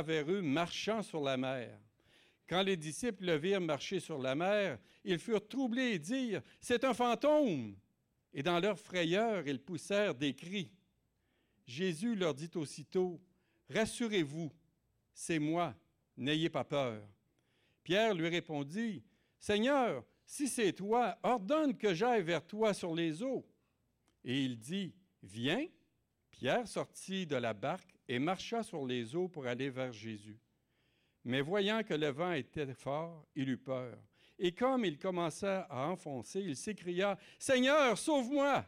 vers eux marchant sur la mer. Quand les disciples le virent marcher sur la mer, ils furent troublés et dirent, C'est un fantôme. Et dans leur frayeur, ils poussèrent des cris. Jésus leur dit aussitôt, Rassurez-vous, c'est moi, n'ayez pas peur. Pierre lui répondit, Seigneur, si c'est toi, ordonne que j'aille vers toi sur les eaux. Et il dit, Viens. Pierre sortit de la barque et marcha sur les eaux pour aller vers Jésus. Mais voyant que le vent était fort, il eut peur. Et comme il commença à enfoncer, il s'écria, Seigneur, sauve-moi.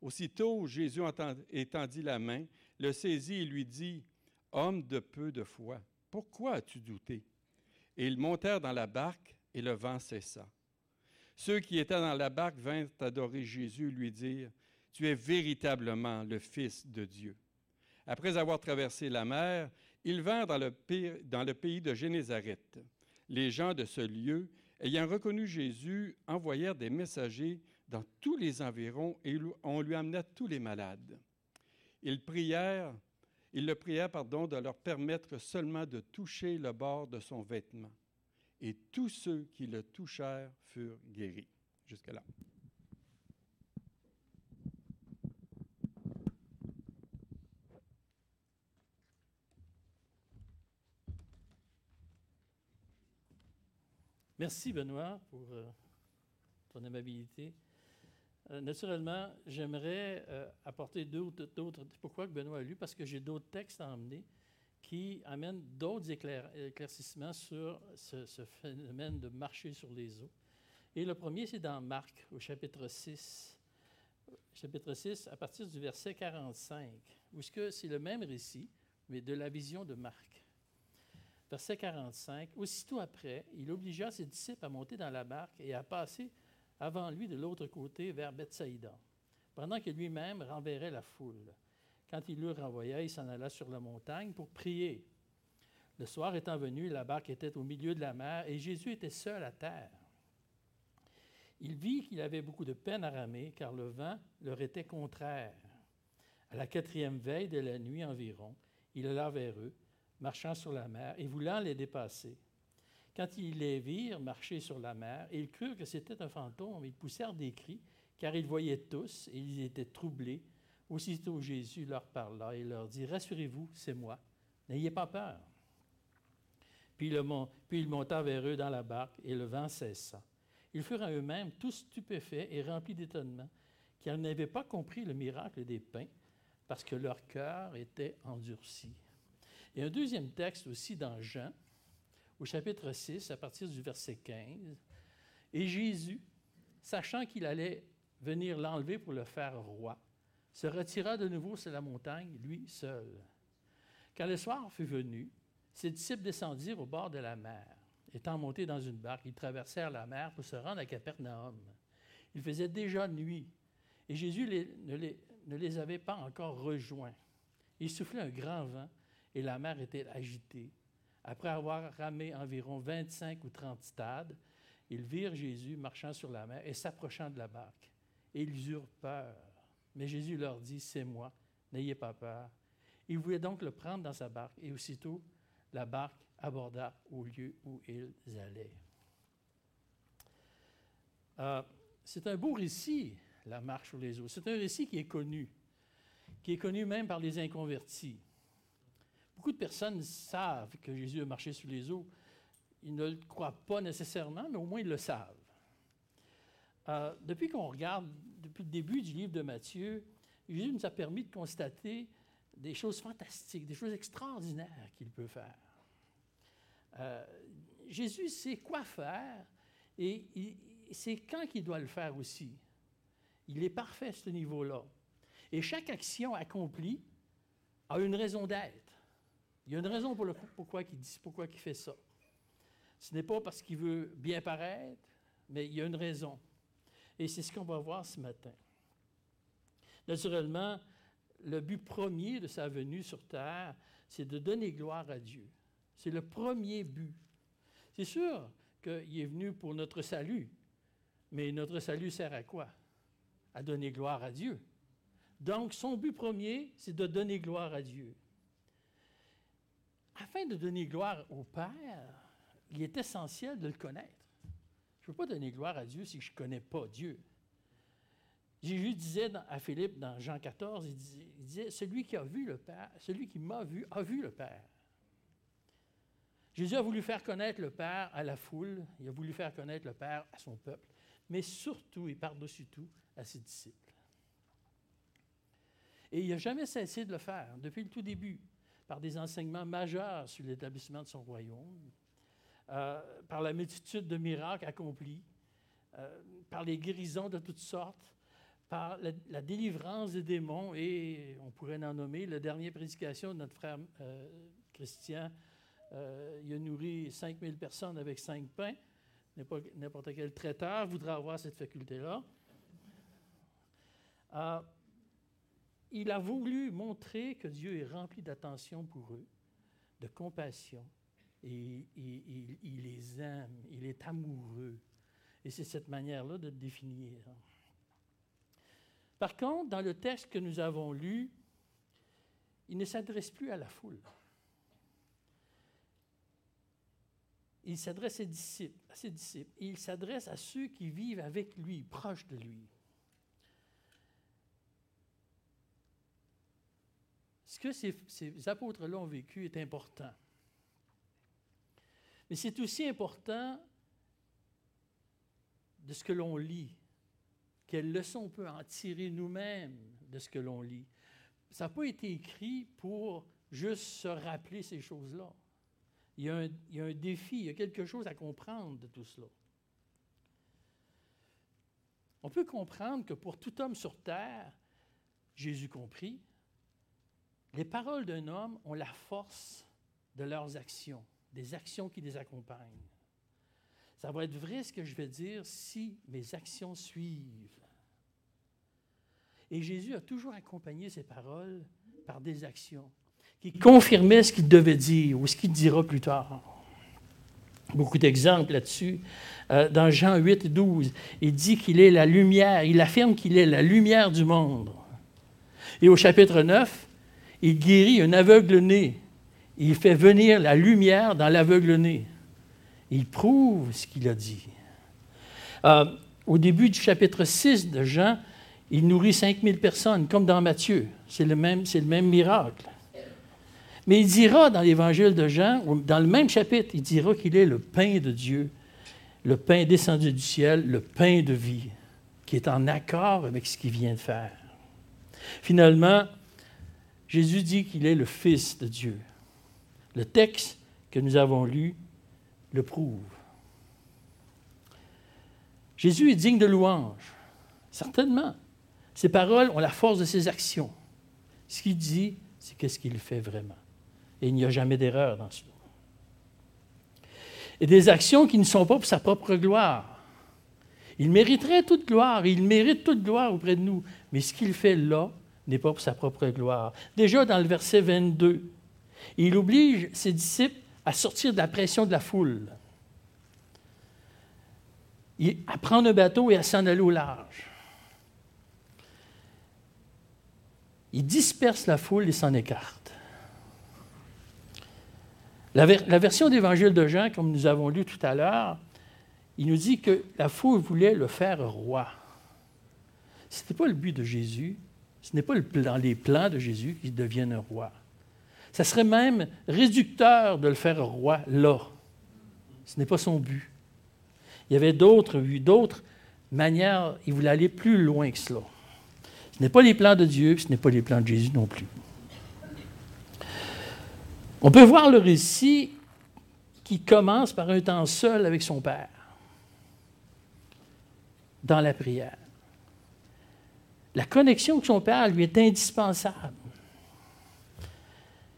Aussitôt, Jésus étendit la main, le saisit et lui dit, Homme de peu de foi, pourquoi as-tu douté? Et ils montèrent dans la barque, et le vent cessa. Ceux qui étaient dans la barque vinrent adorer Jésus et lui dire, Tu es véritablement le Fils de Dieu. Après avoir traversé la mer, ils vinrent dans le, pays, de Génézareth. Les gens de ce lieu, ayant reconnu Jésus, envoyèrent des messagers dans tous les environs et on lui amena tous les malades. Ils prièrent il le pria pardon, de leur permettre seulement de toucher le bord de son vêtement. Et tous ceux qui le touchèrent furent guéris. Jusque-là. Merci Benoît pour euh, ton amabilité. Euh, naturellement, j'aimerais euh, apporter d'autres. Pourquoi que Benoît a lu? Parce que j'ai d'autres textes à emmener qui amènent d'autres éclaircissements sur ce, phénomène de marcher sur les eaux. Et le premier, c'est dans Marc, au chapitre 6. Chapitre 6, à partir du verset 45, où c'est le même récit, mais de la vision de Marc. Verset 45. Aussitôt après, il obligea ses disciples à monter dans la barque et à passer avant lui de l'autre côté vers Bethsaïda, pendant que lui-même renverrait la foule. Quand il le renvoya, il s'en alla sur la montagne pour prier. Le soir étant venu, la barque était au milieu de la mer et Jésus était seul à terre. Il vit qu'il avait beaucoup de peine à ramer car le vent leur était contraire. À la quatrième veille de la nuit environ, il alla vers eux, marchant sur la mer et voulant les dépasser. Quand ils les virent marcher sur la mer, ils crurent que c'était un fantôme. Ils poussèrent des cris, car ils voyaient tous et ils étaient troublés. Aussitôt Jésus leur parla et leur dit, Rassurez-vous, c'est moi, n'ayez pas peur. Puis, il monta vers eux dans la barque et le vent cessa. Ils furent à eux-mêmes tous stupéfaits et remplis d'étonnement, car ils n'avaient pas compris le miracle des pains, parce que leur cœur était endurci. Et un deuxième texte aussi dans Jean, au chapitre 6, à partir du verset 15. Et Jésus, sachant qu'il allait venir l'enlever pour le faire roi, se retira de nouveau sur la montagne, lui seul. Quand le soir fut venu, ses disciples descendirent au bord de la mer. Étant montés dans une barque, ils traversèrent la mer pour se rendre à Capernaum. Il faisait déjà nuit, et Jésus ne, les, ne les avait pas encore rejoints. Il soufflait un grand vent, et la mer était agitée. Après avoir ramé environ 25 ou 30 stades, ils virent Jésus marchant sur la mer et s'approchant de la barque. Et ils eurent peur. Mais Jésus leur dit, C'est moi, n'ayez pas peur. Ils voulaient donc le prendre dans sa barque, et aussitôt la barque aborda au lieu où ils allaient. Euh, c'est un beau récit, la marche sur les eaux. C'est un récit qui est connu, qui est connu même par les inconvertis. Beaucoup de personnes savent que Jésus a marché sur les eaux. Ils ne le croient pas nécessairement, mais au moins ils le savent. Euh, depuis qu'on regarde, depuis le début du livre de Matthieu, Jésus nous a permis de constater des choses fantastiques, des choses extraordinaires qu'il peut faire. Euh, Jésus sait quoi faire et c'est quand qu'il doit le faire aussi. Il est parfait à ce niveau-là. Et chaque action accomplie a une raison d'être. Il y a une raison pour le, pourquoi il dit, pourquoi il fait ça. Ce n'est pas parce qu'il veut bien paraître, mais il y a une raison. Et c'est ce qu'on va voir ce matin. Naturellement, le but premier de sa venue sur terre, c'est de donner gloire à Dieu. C'est le premier but. C'est sûr qu'il est venu pour notre salut, mais notre salut sert à quoi? À donner gloire à Dieu. Donc, son but premier, c'est de donner gloire à Dieu. Afin de donner gloire au Père, il est essentiel de le connaître. Je ne peux pas donner gloire à Dieu si je ne connais pas Dieu. Jésus disait à Philippe dans Jean 14, il disait, Celui qui a vu le Père, celui qui m'a vu, a vu le Père. Jésus a voulu faire connaître le Père à la foule, il a voulu faire connaître le Père à son peuple, mais surtout et par-dessus tout à ses disciples. Et il n'a jamais cessé de le faire depuis le tout début, par des enseignements majeurs sur l'établissement de son royaume, euh, par la multitude de miracles accomplis, euh, par les guérisons de toutes sortes, par la, délivrance des démons, et on pourrait en nommer la dernière prédication de notre frère euh, Christian il a nourri 5000 personnes avec cinq pains. N'importe quel traiteur voudra avoir cette faculté-là. Il a voulu montrer que Dieu est rempli d'attention pour eux, de compassion, et il les aime, il est amoureux. Et c'est cette manière-là de le définir. Par contre, dans le texte que nous avons lu, il ne s'adresse plus à la foule. il s'adresse à, ses disciples, il s'adresse à ceux qui vivent avec lui, proches de lui. Ce que ces, apôtres-là ont vécu est important. Mais c'est aussi important de ce que l'on lit. Quelle leçon on peut en tirer nous-mêmes de ce que l'on lit. Ça n'a pas été écrit pour juste se rappeler ces choses-là. Il y, a un, défi, il y a quelque chose à comprendre de tout cela. On peut comprendre que pour tout homme sur terre, Jésus compris, les paroles d'un homme ont la force de leurs actions, des actions qui les accompagnent. Ça va être vrai ce que je vais dire si mes actions suivent. Et Jésus a toujours accompagné ses paroles par des actions qui confirmait ce qu'il devait dire ou ce qu'il dira plus tard. Beaucoup d'exemples là-dessus. Euh, dans Jean 8, 12, il dit qu'il est la lumière, il affirme qu'il est la lumière du monde. Et au chapitre 9, il guérit un aveugle-né. Il fait venir la lumière dans l'aveugle-né. Il prouve ce qu'il a dit. Euh, au début du chapitre 6 de Jean, il nourrit 5000 personnes, comme dans Matthieu. C'est le même, le même miracle. Mais il dira dans l'évangile de Jean, dans le même chapitre, il dira qu'il est le pain de Dieu, le pain descendu du ciel, le pain de vie, qui est en accord avec ce qu'il vient de faire. Finalement, Jésus dit qu'il est le Fils de Dieu. Le texte que nous avons lu le prouve. Jésus est digne de louange, certainement. Ses paroles ont la force de ses actions. Ce qu'il dit, c'est qu'est-ce qu'il fait vraiment. Et il n'y a jamais d'erreur dans cela. Et des actions qui ne sont pas pour sa propre gloire. Il mériterait toute gloire, il mérite toute gloire auprès de nous, mais ce qu'il fait là n'est pas pour sa propre gloire. Déjà dans le verset 22, il oblige ses disciples à sortir de la pression de la foule, à prendre un bateau et à s'en aller au large. Il disperse la foule et s'en écarte. La, version d'Évangile de Jean, comme nous avons lu tout à l'heure, il nous dit que la foule voulait le faire roi. Ce n'était pas le but de Jésus, ce n'est pas dans les plans de Jésus qu'il devienne roi. Ça serait même réducteur de le faire roi là. Ce n'est pas son but. Il y avait d'autres d'autres manières. Il voulait aller plus loin que cela. Ce n'est pas les plans de Dieu, ce n'est pas les plans de Jésus non plus. On peut voir le récit qui commence par un temps seul avec son Père, dans la prière. La connexion avec son Père lui est indispensable.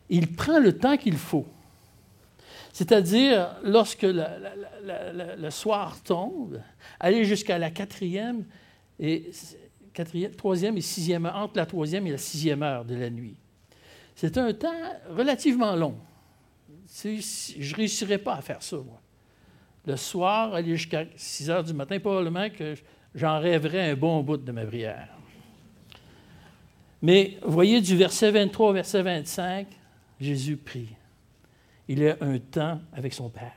Il prend le temps qu'il faut. C'est-à-dire, lorsque le soir tombe, aller jusqu'à la quatrième et sixième heure, entre la troisième et la sixième heure de la nuit. C'est un temps relativement long. Je ne réussirais pas à faire ça, moi. Le soir, aller jusqu'à 6 heures du matin, probablement que j'en rêverais un bon bout de ma prière. Mais voyez du verset 23 au verset 25, Jésus prie. il ait un temps avec son Père.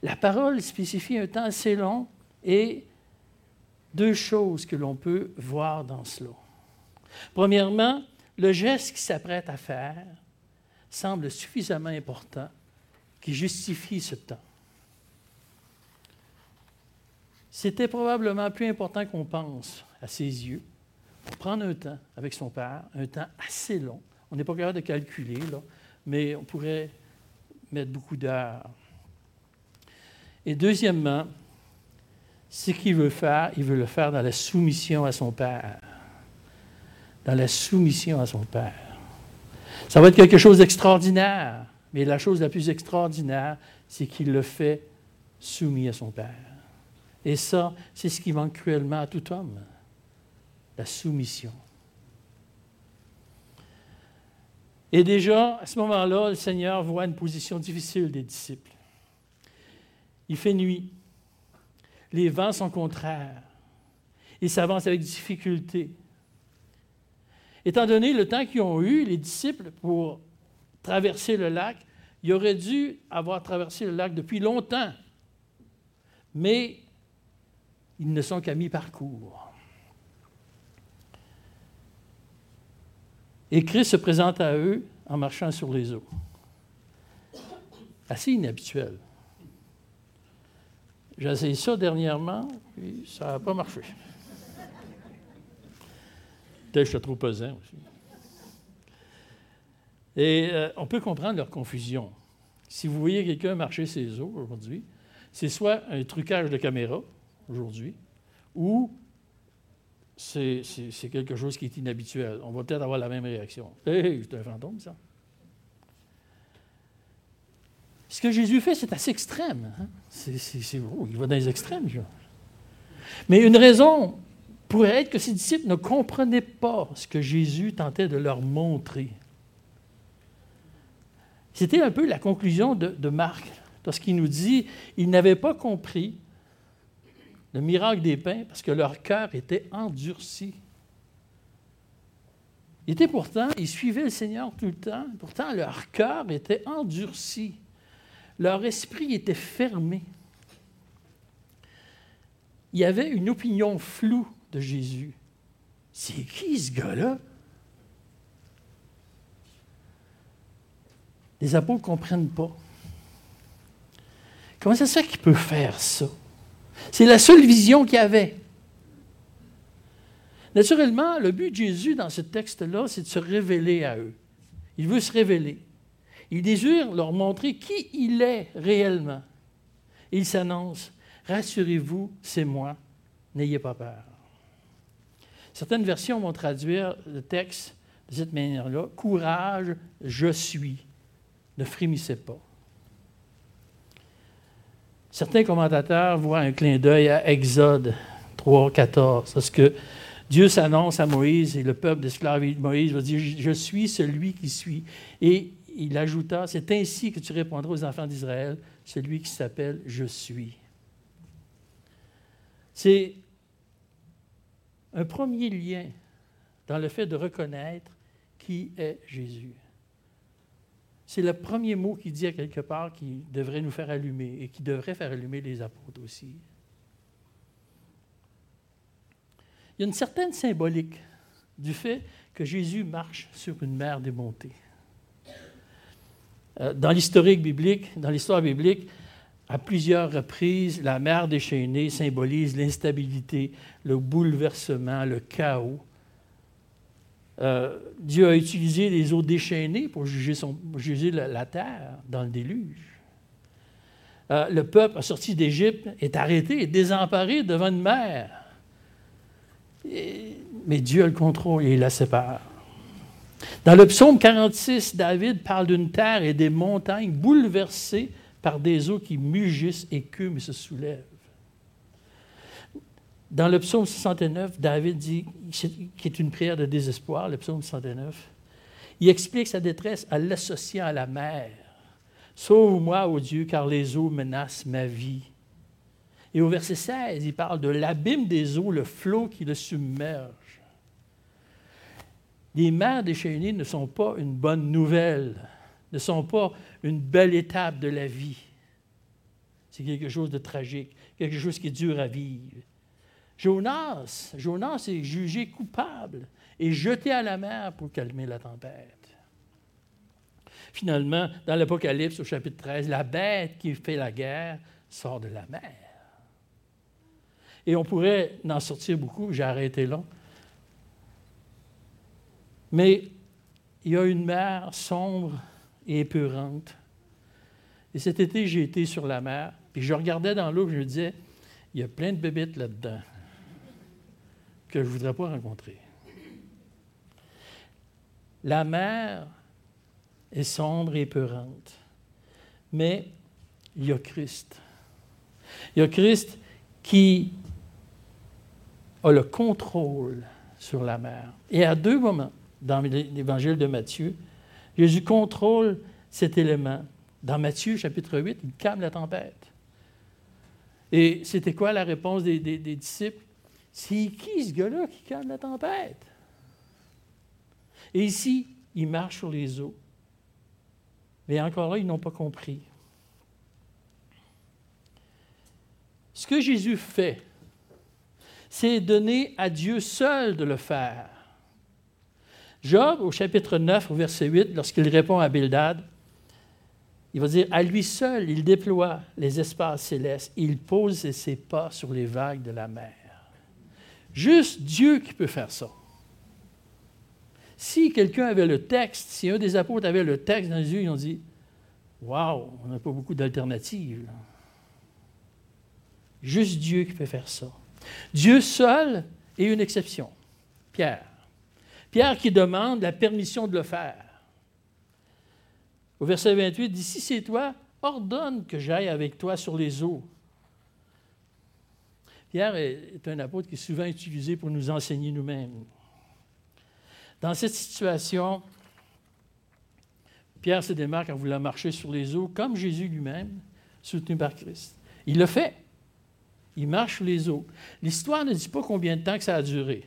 La parole spécifie un temps assez long et deux choses que l'on peut voir dans cela. Premièrement, le geste qu'il s'apprête à faire semble suffisamment important qui justifie ce temps. C'était probablement plus important qu'on pense à ses yeux prendre un temps avec son père, un temps assez long. On n'est pas capable de calculer, là, mais on pourrait mettre beaucoup d'heures. Et deuxièmement, ce qu'il veut faire, il veut le faire dans la soumission à son Père. Dans la soumission à son Père. Ça va être quelque chose d'extraordinaire, mais la chose la plus extraordinaire, c'est qu'il le fait soumis à son Père. Et ça, c'est ce qui manque cruellement à tout homme, la soumission. Et déjà, à ce moment-là, le Seigneur voit une position difficile des disciples. Il fait nuit. Les vents sont contraires. Ils s'avancent avec difficulté. Étant donné le temps qu'ils ont eu, les disciples, pour traverser le lac, ils auraient dû avoir traversé le lac depuis longtemps. Mais ils ne sont qu'à mi-parcours. Et Christ se présente à eux en marchant sur les eaux. Assez inhabituel. J'ai essayé ça dernièrement, puis ça n'a pas marché. Peut-être que je suis trop pesant aussi. Et euh, on peut comprendre leur confusion. Si vous voyez quelqu'un marcher ses eaux aujourd'hui, c'est soit un trucage de caméra aujourd'hui, ou c'est quelque chose qui est inhabituel. On va peut-être avoir la même réaction. Hé, hey, c'est un fantôme, ça. Ce que Jésus fait, c'est assez extrême. Hein? C'est, il va dans les extrêmes. Mais une raison pourrait être que ses disciples ne comprenaient pas ce que Jésus tentait de leur montrer. C'était un peu la conclusion de, de Marc, lorsqu'il nous dit ils n'avaient pas compris le miracle des pains parce que leur cœur était endurci. Ils pourtant, ils suivaient le Seigneur tout le temps, pourtant leur cœur était endurci. Leur esprit était fermé. Il y avait une opinion floue de Jésus. C'est qui ce gars-là? Les apôtres ne comprennent pas. Comment ça se fait qu'il peut faire ça? C'est la seule vision qu'il avait. Naturellement, le but de Jésus dans ce texte-là, c'est de se révéler à eux. Il veut se révéler. Il désire leur montrer qui il est réellement. il s'annonce, rassurez-vous, c'est moi, n'ayez pas peur. Certaines versions vont traduire le texte de cette manière-là, courage, je suis, ne frémissez pas. Certains commentateurs voient un clin d'œil à Exode 3, 14, parce que Dieu s'annonce à Moïse et le peuple d'esclaves Moïse va dire Je suis celui qui suis. Et il ajouta, c'est ainsi que tu répondras aux enfants d'Israël, celui qui s'appelle Je suis. C'est un premier lien dans le fait de reconnaître qui est Jésus. C'est le premier mot qu'il dit quelque part qui devrait nous faire allumer et qui devrait faire allumer les apôtres aussi. Il y a une certaine symbolique du fait que Jésus marche sur une mer démontée. Euh, dans biblique, dans l'histoire biblique, à plusieurs reprises, la mer déchaînée symbolise l'instabilité, le bouleversement, le chaos. Euh, Dieu a utilisé les eaux déchaînées pour juger, la, terre dans le déluge. Euh, le peuple sorti d'Égypte, est arrêté, est désemparé devant une mer. mais Dieu a le contrôle et il la sépare. Dans le psaume 46, David parle d'une terre et des montagnes bouleversées par des eaux qui mugissent, écument et se soulèvent. Dans le psaume 69, David dit, qui est une prière de désespoir, le psaume 69, il explique sa détresse en l'associant à la mer. Sauve-moi, ô Dieu, car les eaux menacent ma vie. Et au verset 16, il parle de l'abîme des eaux, le flot qui le submerge. Les mers déchaînées ne sont pas une bonne nouvelle, ne sont pas une belle étape de la vie. C'est quelque chose de tragique, quelque chose qui est dur à vivre. Jonas, Jonas est jugé coupable et jeté à la mer pour calmer la tempête. Finalement, dans l'Apocalypse au chapitre 13, la bête qui fait la guerre sort de la mer. Et on pourrait en sortir beaucoup, j'ai arrêté là. Mais il y a une mer sombre et épurante. Et cet été, j'ai été sur la mer, puis je regardais dans l'eau, je me disais, il y a plein de bébites là-dedans je ne voudrais pas rencontrer. La mer est sombre et épeurante, mais il y a Christ. Il y a Christ qui a le contrôle sur la mer. Et à deux moments, dans l'évangile de Matthieu, Jésus contrôle cet élément. Dans Matthieu chapitre 8, il calme la tempête. Et c'était quoi la réponse des disciples? C'est qui ce gars-là qui calme la tempête? Et ici, il marche sur les eaux. Mais encore là, ils n'ont pas compris. Ce que Jésus fait, c'est donner à Dieu seul de le faire. Job, au chapitre 9, au verset 8, lorsqu'il répond à Bildad, il va dire, à lui seul, il déploie les espaces célestes, il pose ses pas sur les vagues de la mer. Juste Dieu qui peut faire ça. Si quelqu'un avait le texte, si un des apôtres avait le texte dans les yeux, ils ont dit Waouh, on n'a pas beaucoup d'alternatives. Juste Dieu qui peut faire ça. Dieu seul est une exception. Pierre. Pierre qui demande la permission de le faire. Au verset 28, il dit Si c'est toi, ordonne que j'aille avec toi sur les eaux. Pierre est un apôtre qui est souvent utilisé pour nous enseigner nous-mêmes. Dans cette situation, Pierre se démarque en voulant marcher sur les eaux comme Jésus lui-même, soutenu par Christ. Il le fait. Il marche sur les eaux. L'histoire ne dit pas combien de temps que ça a duré.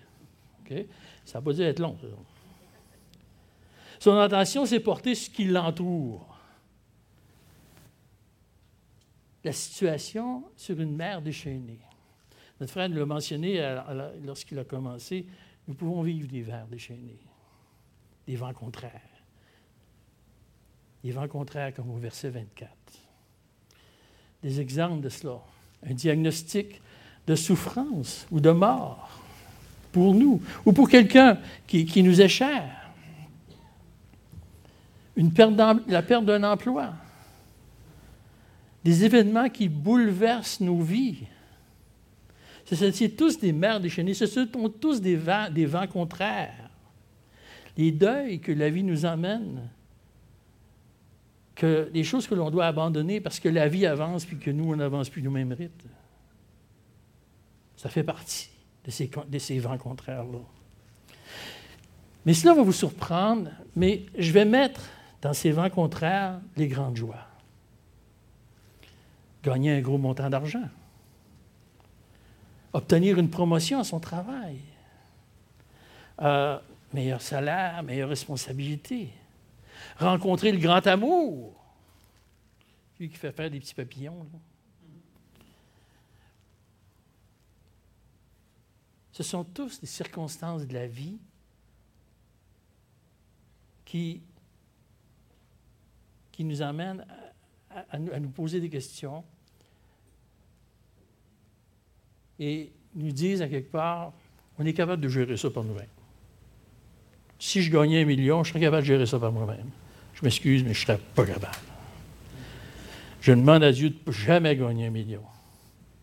Ça n'a pas dû être long. Son attention s'est portée sur ce qui l'entoure. La situation sur une mer déchaînée. Notre frère l'a mentionné lorsqu'il a commencé. Nous pouvons vivre des vers déchaînés, des vents contraires. Des vents contraires comme au verset 24. Des exemples de cela. Un diagnostic de souffrance ou de mort pour nous ou pour quelqu'un qui, nous est cher. La perte d'un emploi. Des événements qui bouleversent nos vies. C'est tous des mers déchaînées, ce sont tous des vents, contraires. Les deuils que la vie nous emmène, les choses que l'on doit abandonner parce que la vie avance puis que nous, on n'avance plus au même rythme. Ça fait partie de ces vents contraires-là. Mais cela va vous surprendre, mais je vais mettre dans ces vents contraires les grandes joies. Gagner un gros montant d'argent obtenir une promotion à son travail, euh, meilleur salaire, meilleure responsabilité, rencontrer le grand amour, lui qui fait faire des petits papillons. Ce sont tous des circonstances de la vie qui, qui nous amènent à nous poser des questions et nous disent à quelque part, on est capable de gérer ça par nous-mêmes. Si je gagnais un million, je serais capable de gérer ça par moi-même. Je m'excuse, mais je ne serais pas capable. Je demande à Dieu de ne jamais gagner un million.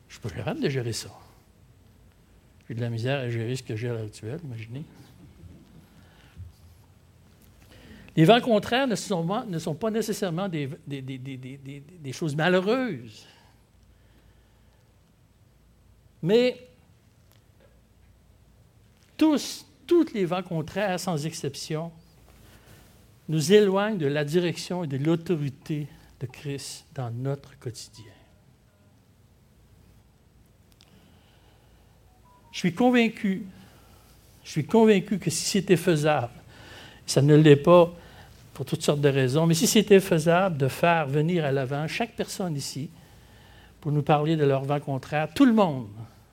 Je ne suis pas capable de gérer ça. J'ai de la misère à gérer ce que j'ai à l'heure actuelle, imaginez. Les vents contraires ne sont, pas nécessairement des choses malheureuses. Mais tous, tous les vents contraires, sans exception, nous éloignent de la direction et de l'autorité de Christ dans notre quotidien. Je suis convaincu, je suis convaincu que si c'était faisable, ça ne l'est pas pour toutes sortes de raisons. Mais si c'était faisable de faire venir à l'avant chaque personne ici pour nous parler de leur vent contraire, tout le monde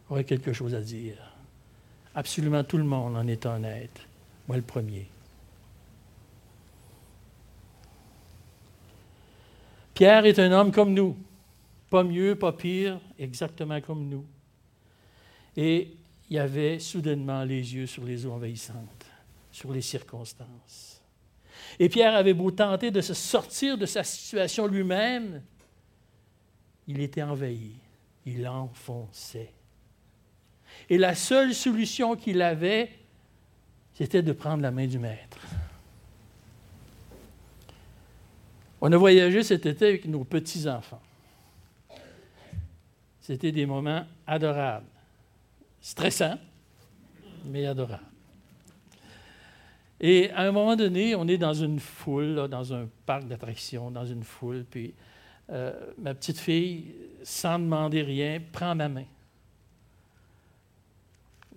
aurait quelque chose à dire. Absolument tout le monde en est honnête. Moi le premier. Pierre est un homme comme nous, pas mieux, pas pire, exactement comme nous. Et il avait soudainement les yeux sur les eaux envahissantes, sur les circonstances. Et Pierre avait beau tenter de se sortir de sa situation lui-même, il était envahi, il enfonçait. Et la seule solution qu'il avait, c'était de prendre la main du maître. On a voyagé cet été avec nos petits-enfants. C'était des moments adorables. Stressants, mais adorables. Et à un moment donné, on est dans une foule, dans un parc d'attractions, dans une foule, puis euh, ma petite fille, sans demander rien, prend ma main.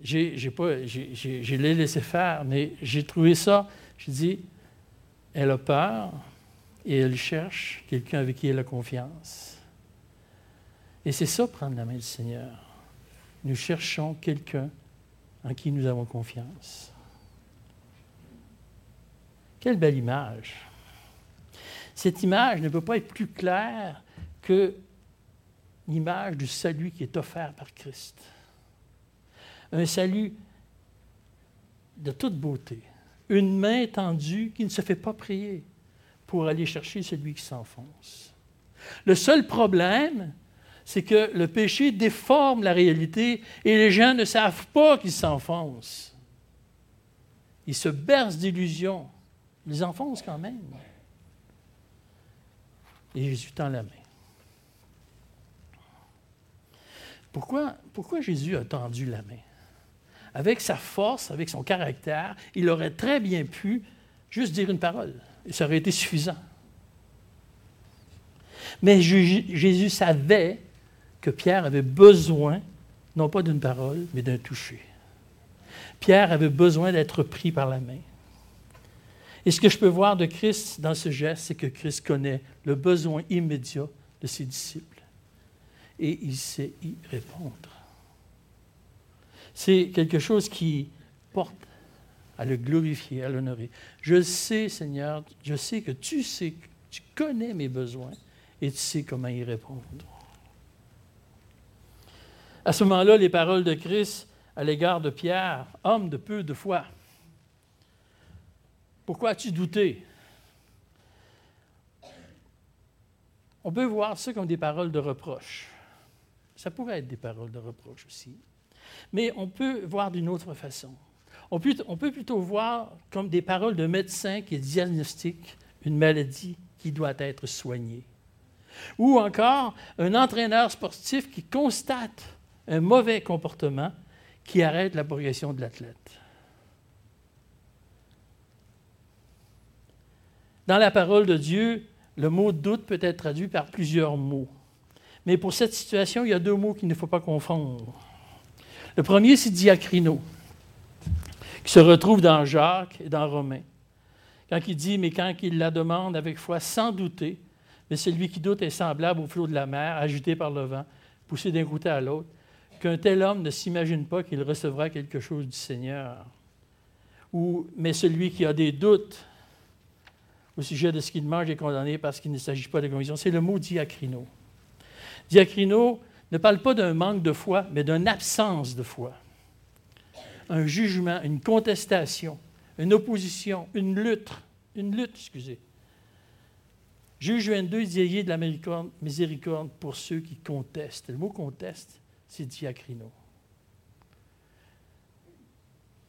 J'ai, j'ai j'ai, l'ai laissé faire, mais j'ai trouvé ça. Je dis, elle a peur, et elle cherche quelqu'un avec qui elle a confiance. Et c'est ça, prendre la main du Seigneur. Nous cherchons quelqu'un en qui nous avons confiance. Quelle belle image. Cette image ne peut pas être plus claire que l'image du salut qui est offert par Christ. Un salut de toute beauté. Une main tendue qui ne se fait pas prier pour aller chercher celui qui s'enfonce. Le seul problème, c'est que le péché déforme la réalité et les gens ne savent pas qu'ils s'enfoncent. Ils se bercent d'illusions. Ils enfoncent quand même. Et Jésus tend la main. Pourquoi, pourquoi Jésus a tendu la main? Avec sa force, avec son caractère, il aurait très bien pu juste dire une parole ça aurait été suffisant. Mais Jésus savait que Pierre avait besoin, non pas d'une parole, mais d'un toucher. Pierre avait besoin d'être pris par la main. Et ce que je peux voir de Christ dans ce geste, c'est que Christ connaît le besoin immédiat de ses disciples. Et il sait y répondre. C'est quelque chose qui porte à le glorifier, à l'honorer. Je sais, Seigneur, je sais que tu sais, tu connais mes besoins et tu sais comment y répondre. À ce moment-là, les paroles de Christ à l'égard de Pierre, homme de peu de foi. Pourquoi as-tu douté? On peut voir ça comme des paroles de reproche. Ça pourrait être des paroles de reproche aussi. Mais on peut voir d'une autre façon on peut, plutôt voir comme des paroles de médecin qui diagnostiquent une maladie qui doit être soignée. Ou encore un entraîneur sportif qui constate un mauvais comportement qui arrête la progression de l'athlète. Dans la parole de Dieu, le mot doute peut être traduit par plusieurs mots. Mais pour cette situation, il y a deux mots qu'il ne faut pas confondre. Le premier, c'est diacrino qui se retrouve dans Jacques et dans Romain. Quand il dit, mais quand il la demande avec foi, sans douter, mais celui qui doute est semblable au flot de la mer, agité par le vent, poussé d'un côté à l'autre, qu'un tel homme ne s'imagine pas qu'il recevra quelque chose du Seigneur. Ou, mais celui qui a des doutes au sujet de ce qu'il mange est condamné parce qu'il ne s'agit pas de conviction. C'est le mot diacrino. Diacrino ne parle pas d'un manque de foi, mais d'une absence de foi un jugement, une contestation, une opposition, une lutte, une lutte, excusez. Juge 22 dit ayez de la miséricorde pour ceux qui contestent. Le mot conteste, c'est diacrino.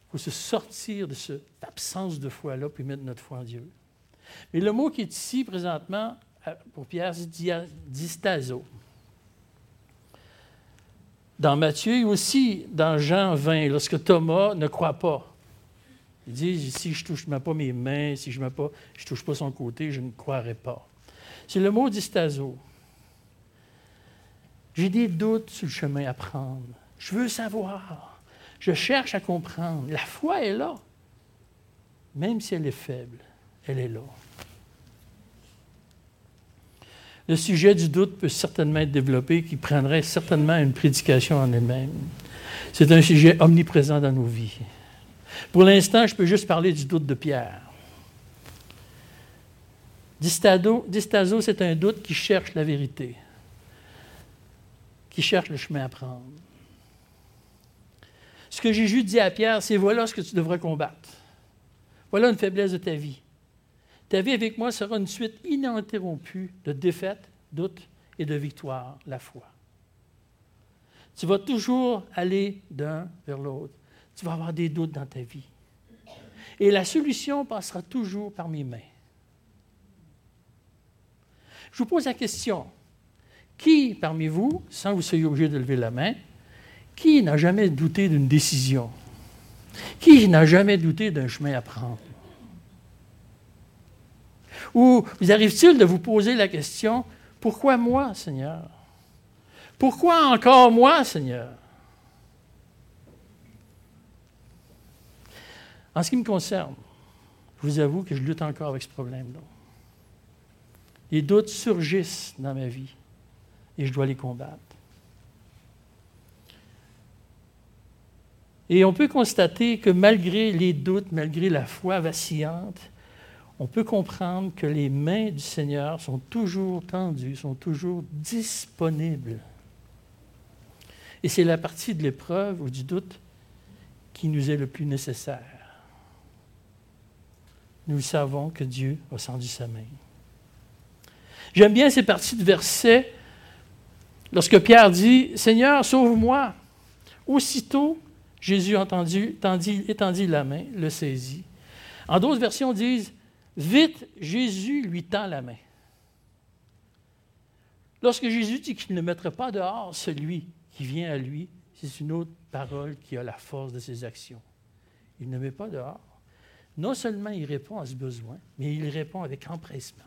Il faut se sortir de cette absence de foi-là, puis mettre notre foi en Dieu. Mais le mot qui est ici présentement pour Pierre, c'est distazo dans Matthieu et aussi dans Jean 20, lorsque Thomas ne croit pas. Il dit, si je ne touche pas mes mains, si je ne touche pas son côté, je ne croirai pas. C'est le mot distazo. J'ai des doutes sur le chemin à prendre. Je veux savoir. Je cherche à comprendre. La foi est là. Même si elle est faible, elle est là. Le sujet du doute peut certainement être développé, qui prendrait certainement une prédication en elle-même. C'est un sujet omniprésent dans nos vies. Pour l'instant, je peux juste parler du doute de Pierre. Distazo, c'est un doute qui cherche la vérité, qui cherche le chemin à prendre. Ce que Jésus dit à Pierre, c'est voilà ce que tu devrais combattre. Voilà une faiblesse de ta vie. Ta vie avec moi sera une suite ininterrompue de défaites, doutes et de victoires, la foi. Tu vas toujours aller d'un vers l'autre. Tu vas avoir des doutes dans ta vie. Et la solution passera toujours par mes mains. Je vous pose la question. Qui parmi vous, sans vous soyez obligé de lever la main, qui n'a jamais douté d'une décision? Qui n'a jamais douté d'un chemin à prendre? Ou vous arrive-t-il de vous poser la question, pourquoi moi, Seigneur? Pourquoi encore moi, Seigneur? En ce qui me concerne, je vous avoue que je lutte encore avec ce problème-là. Les doutes surgissent dans ma vie et je dois les combattre. Et on peut constater que malgré les doutes, malgré la foi vacillante, on peut comprendre que les mains du Seigneur sont toujours tendues, sont toujours disponibles. Et c'est la partie de l'épreuve ou du doute qui nous est le plus nécessaire. Nous savons que Dieu a tendu sa main. J'aime bien ces parties de versets lorsque Pierre dit Seigneur, sauve-moi. Aussitôt, Jésus entendu, tendit, étendit la main, le saisit. En d'autres versions disent Vite, Jésus lui tend la main. Lorsque Jésus dit qu'il ne mettrait pas dehors celui qui vient à lui, c'est une autre parole qui a la force de ses actions. Il ne met pas dehors. Non seulement il répond à ce besoin, mais il répond avec empressement.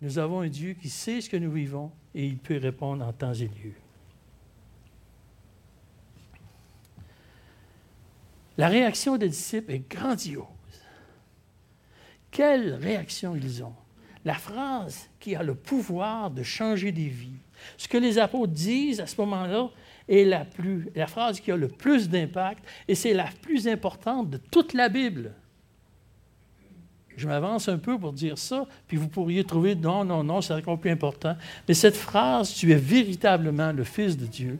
Nous avons un Dieu qui sait ce que nous vivons et il peut répondre en temps et lieu. La réaction des disciples est grandiose. Quelle réaction ils ont. La phrase qui a le pouvoir de changer des vies. Ce que les apôtres disent à ce moment-là est la, plus, la phrase qui a le plus d'impact et c'est la plus importante de toute la Bible. Je m'avance un peu pour dire ça, puis vous pourriez trouver non, non, non, c'est encore plus important. Mais cette phrase, tu es véritablement le Fils de Dieu,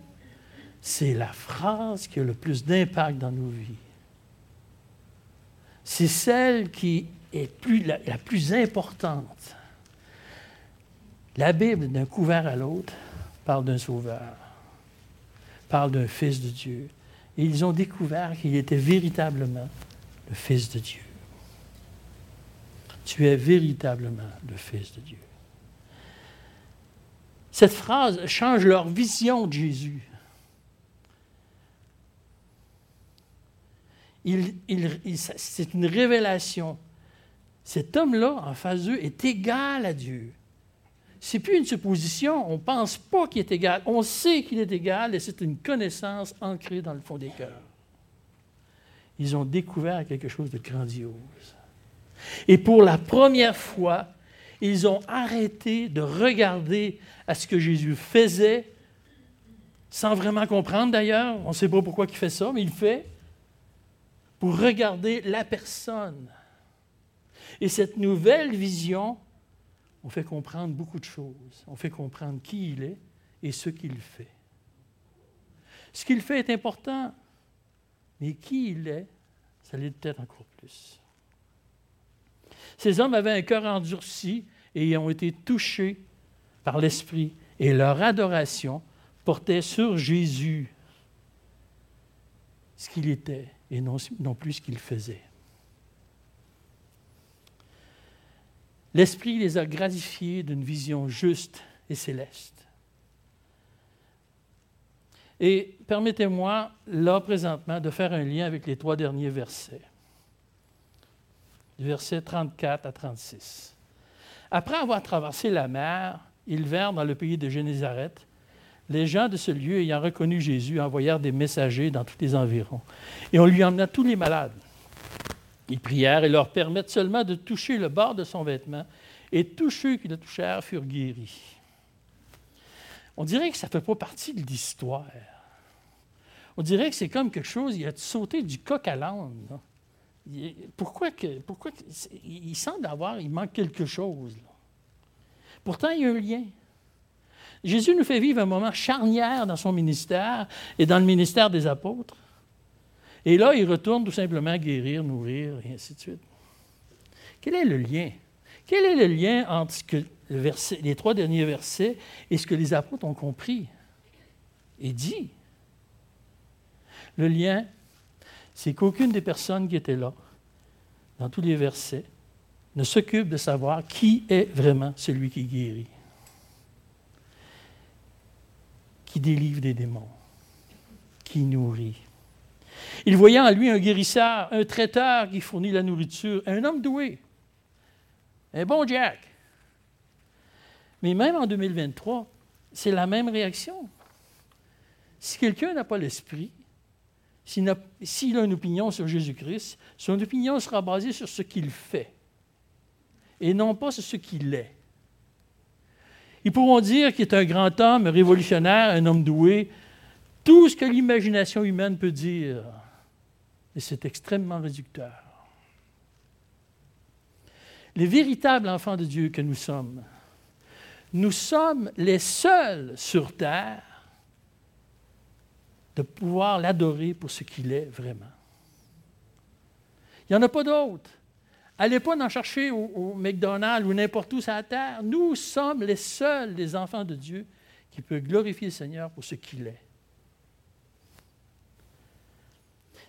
c'est la phrase qui a le plus d'impact dans nos vies. C'est celle qui est plus, la, la plus importante. La Bible, d'un couvert à l'autre, parle d'un sauveur, parle d'un Fils de Dieu. Et ils ont découvert qu'il était véritablement le Fils de Dieu. Tu es véritablement le Fils de Dieu. Cette phrase change leur vision de Jésus. C'est une révélation. Cet homme-là, en face d'eux, est égal à Dieu. C'est plus une supposition, on ne pense pas qu'il est égal, on sait qu'il est égal et c'est une connaissance ancrée dans le fond des cœurs. Ils ont découvert quelque chose de grandiose. Et pour la première fois, ils ont arrêté de regarder à ce que Jésus faisait, sans vraiment comprendre d'ailleurs, on ne sait pas pourquoi il fait ça, mais il fait, pour regarder la personne. Et cette nouvelle vision, on fait comprendre beaucoup de choses. On fait comprendre qui il est et ce qu'il fait. Ce qu'il fait est important, mais qui il est, ça l'est peut-être encore plus. Ces hommes avaient un cœur endurci et ont été touchés par l'Esprit, et leur adoration portait sur Jésus ce qu'il était et non, plus ce qu'il faisait. L'Esprit les a gratifiés d'une vision juste et céleste. Et permettez-moi, là présentement, de faire un lien avec les trois derniers versets. Versets 34 à 36. Après avoir traversé la mer, ils vinrent dans le pays de Génézareth. Les gens de ce lieu, ayant reconnu Jésus, envoyèrent des messagers dans tous les environs. Et on lui emmena tous les malades ils prièrent et leur permettent seulement de toucher le bord de son vêtement. et tous ceux qui le touchèrent furent guéris. On dirait que ça ne fait pas partie de l'histoire. On dirait que c'est comme quelque chose, il a sauté du coq à l'âne. Pourquoi, que, pourquoi il semble avoir, il manque quelque chose. Pourtant, il y a un lien. Jésus nous fait vivre un moment charnière dans son ministère et dans le ministère des apôtres. Et là, il retourne tout simplement guérir, nourrir, et ainsi de suite. Quel est le lien? Quel est le lien entre les trois derniers versets et ce que les apôtres ont compris et dit? Le lien, c'est qu'aucune des personnes qui étaient là, dans tous les versets, ne s'occupe de savoir qui est vraiment celui qui guérit, qui délivre des démons, qui nourrit. Il voyait en lui un guérisseur, un traiteur qui fournit la nourriture, un homme doué, un bon Jack. Mais même en 2023, c'est la même réaction. Si quelqu'un n'a pas l'esprit, s'il a, une opinion sur Jésus-Christ, son opinion sera basée sur ce qu'il fait et non pas sur ce qu'il est. Ils pourront dire qu'il est un grand homme, un révolutionnaire, un homme doué, tout ce que l'imagination humaine peut dire, et c'est extrêmement réducteur. Les véritables enfants de Dieu que nous sommes, nous sommes les seuls sur terre de pouvoir l'adorer pour ce qu'il est vraiment. Il n'y en a pas d'autres. Allez pas en chercher au, McDonald's ou n'importe où sur la terre. Nous sommes les seuls des enfants de Dieu qui peuvent glorifier le Seigneur pour ce qu'il est.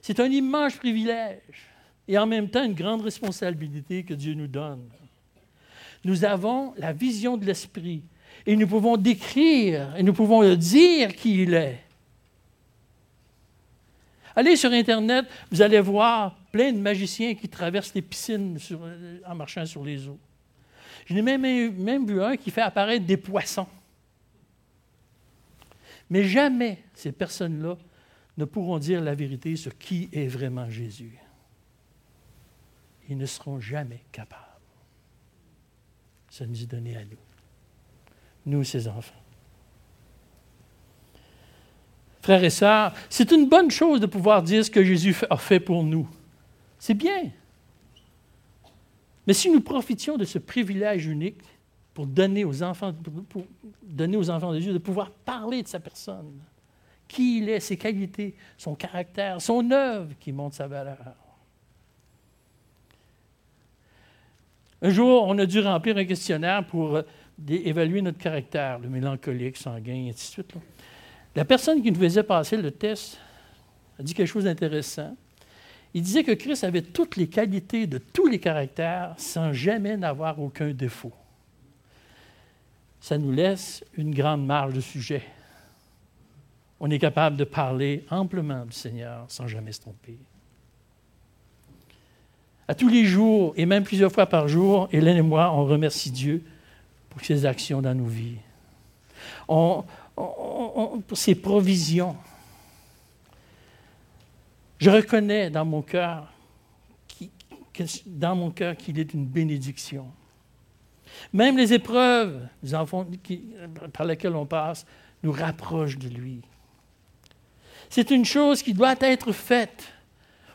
C'est un immense privilège et en même temps une grande responsabilité que Dieu nous donne. Nous avons la vision de l'Esprit et nous pouvons décrire et nous pouvons dire qui il est. Allez sur Internet, vous allez voir plein de magiciens qui traversent les piscines euh, en marchant sur les eaux. Je n'ai même, vu un qui fait apparaître des poissons. Mais jamais ces personnes-là ne pourront dire la vérité sur qui est vraiment Jésus. Ils ne seront jamais capables. Ça nous est donné à nous, nous, ses enfants. Frères et sœurs, c'est une bonne chose de pouvoir dire ce que Jésus a fait pour nous. C'est bien. Mais si nous profitions de ce privilège unique pour donner aux enfants, de Dieu de pouvoir parler de sa personne, qui il est, ses qualités, son caractère, son œuvre qui montre sa valeur. Un jour, on a dû remplir un questionnaire pour euh, évaluer notre caractère, le mélancolique, sanguin, et ainsi de suite. La personne qui nous faisait passer le test a dit quelque chose d'intéressant. Il disait que Christ avait toutes les qualités de tous les caractères sans jamais n'avoir aucun défaut. Ça nous laisse une grande marge de sujet. On est capable de parler amplement du Seigneur sans jamais se tromper. À tous les jours, et même plusieurs fois par jour, Hélène et moi, on remercie Dieu pour ses actions dans nos vies. On, pour ses provisions. Je reconnais dans mon cœur dans mon cœur qu'il est une bénédiction. Même les épreuves par lesquelles on passe nous rapprochent de lui. C'est une chose qui doit être faite.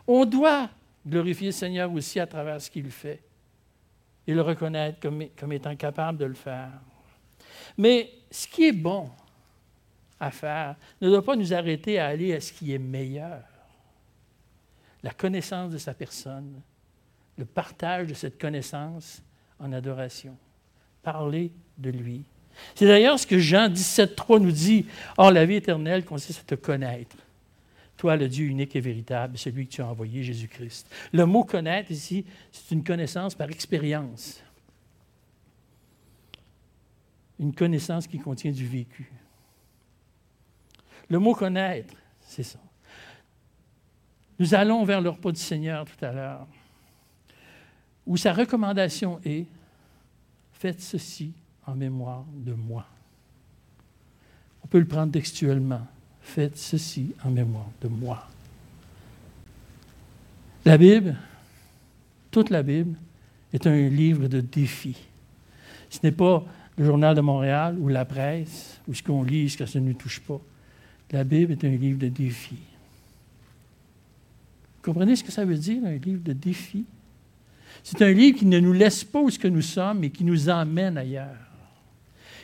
On doit glorifier le Seigneur aussi à travers ce qu'il fait et le reconnaître comme étant capable de le faire. Mais ce qui est bon, à faire ne doit pas nous arrêter à aller à ce qui est meilleur. La connaissance de sa personne, le partage de cette connaissance en adoration. Parler de lui. C'est d'ailleurs ce que Jean 17.3 nous dit. Or, la vie éternelle consiste à te connaître. Toi, le Dieu unique et véritable, celui que tu as envoyé, Jésus-Christ. Le mot connaître ici, c'est une connaissance par expérience. Une connaissance qui contient du vécu. Le mot connaître, c'est ça. Nous allons vers le repas du Seigneur tout à l'heure, où sa recommandation est Faites ceci en mémoire de moi. On peut le prendre textuellement. Faites ceci en mémoire de moi. La Bible, toute la Bible, est un livre de défis. Ce n'est pas le Journal de Montréal ou la presse ou ce qu'on lit, ce que ça ne nous touche pas. La Bible est un livre de défis. Vous comprenez ce que ça veut dire, un livre de défis? C'est un livre qui ne nous laisse pas où ce que nous sommes, mais qui nous emmène ailleurs,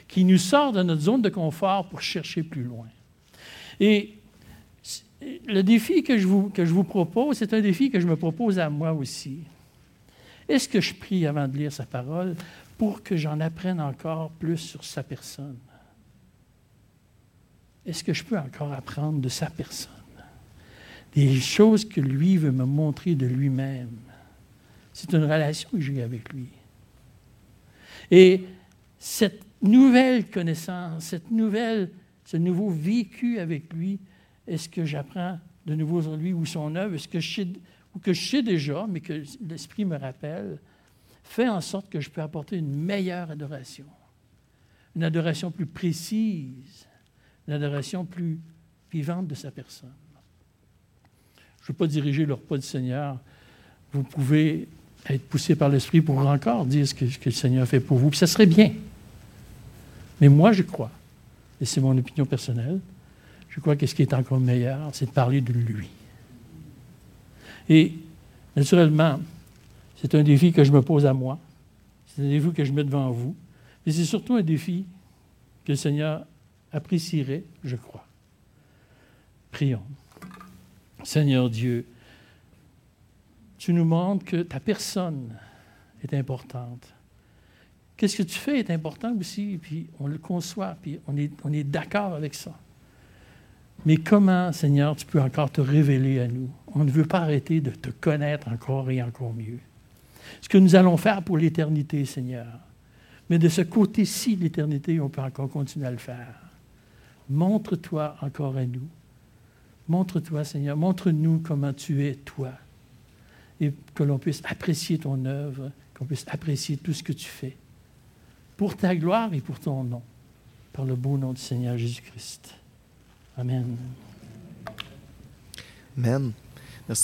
qui nous sort de notre zone de confort pour chercher plus loin. Et le défi que je vous, que je vous propose, c'est un défi que je me propose à moi aussi. Est-ce que je prie avant de lire sa parole pour que j'en apprenne encore plus sur sa personne? Est-ce que je peux encore apprendre de sa personne? Des choses que lui veut me montrer de lui-même. C'est une relation que j'ai avec lui. Et cette nouvelle connaissance, cette nouvelle, ce nouveau vécu avec lui, est-ce que j'apprends de nouveau sur lui ou son œuvre? Est-ce que je sais, ou que je sais déjà, mais que l'Esprit me rappelle, fait en sorte que je peux apporter une meilleure adoration, une adoration plus précise, une adoration plus vivante de sa personne. Je ne veux pas diriger le repas du Seigneur. Vous pouvez être poussé par l'Esprit pour encore dire ce que, le Seigneur fait pour vous. Puis ça serait bien. Mais moi, je crois, et c'est mon opinion personnelle, je crois que ce qui est encore meilleur, c'est de parler de lui. Et naturellement, c'est un défi que je me pose à moi. C'est un défi que je mets devant vous. Mais c'est surtout un défi que le Seigneur apprécierait, je crois. Prions. Seigneur Dieu, tu nous montres que ta personne est importante. Qu'est-ce que tu fais est important aussi, puis on le conçoit, puis on est, on est d'accord avec ça. Mais comment, Seigneur, tu peux encore te révéler à nous? On ne veut pas arrêter de te connaître encore et encore mieux. Ce que nous allons faire pour l'éternité, Seigneur. Mais de ce côté-ci de l'éternité, on peut encore continuer à le faire. Montre-toi encore à nous. Montre-toi, Seigneur. Montre-nous comment tu es, toi. Et que l'on puisse apprécier ton œuvre, qu'on puisse apprécier tout ce que tu fais. Pour ta gloire et pour ton nom. Par le beau nom du Seigneur Jésus-Christ. Amen. Amen.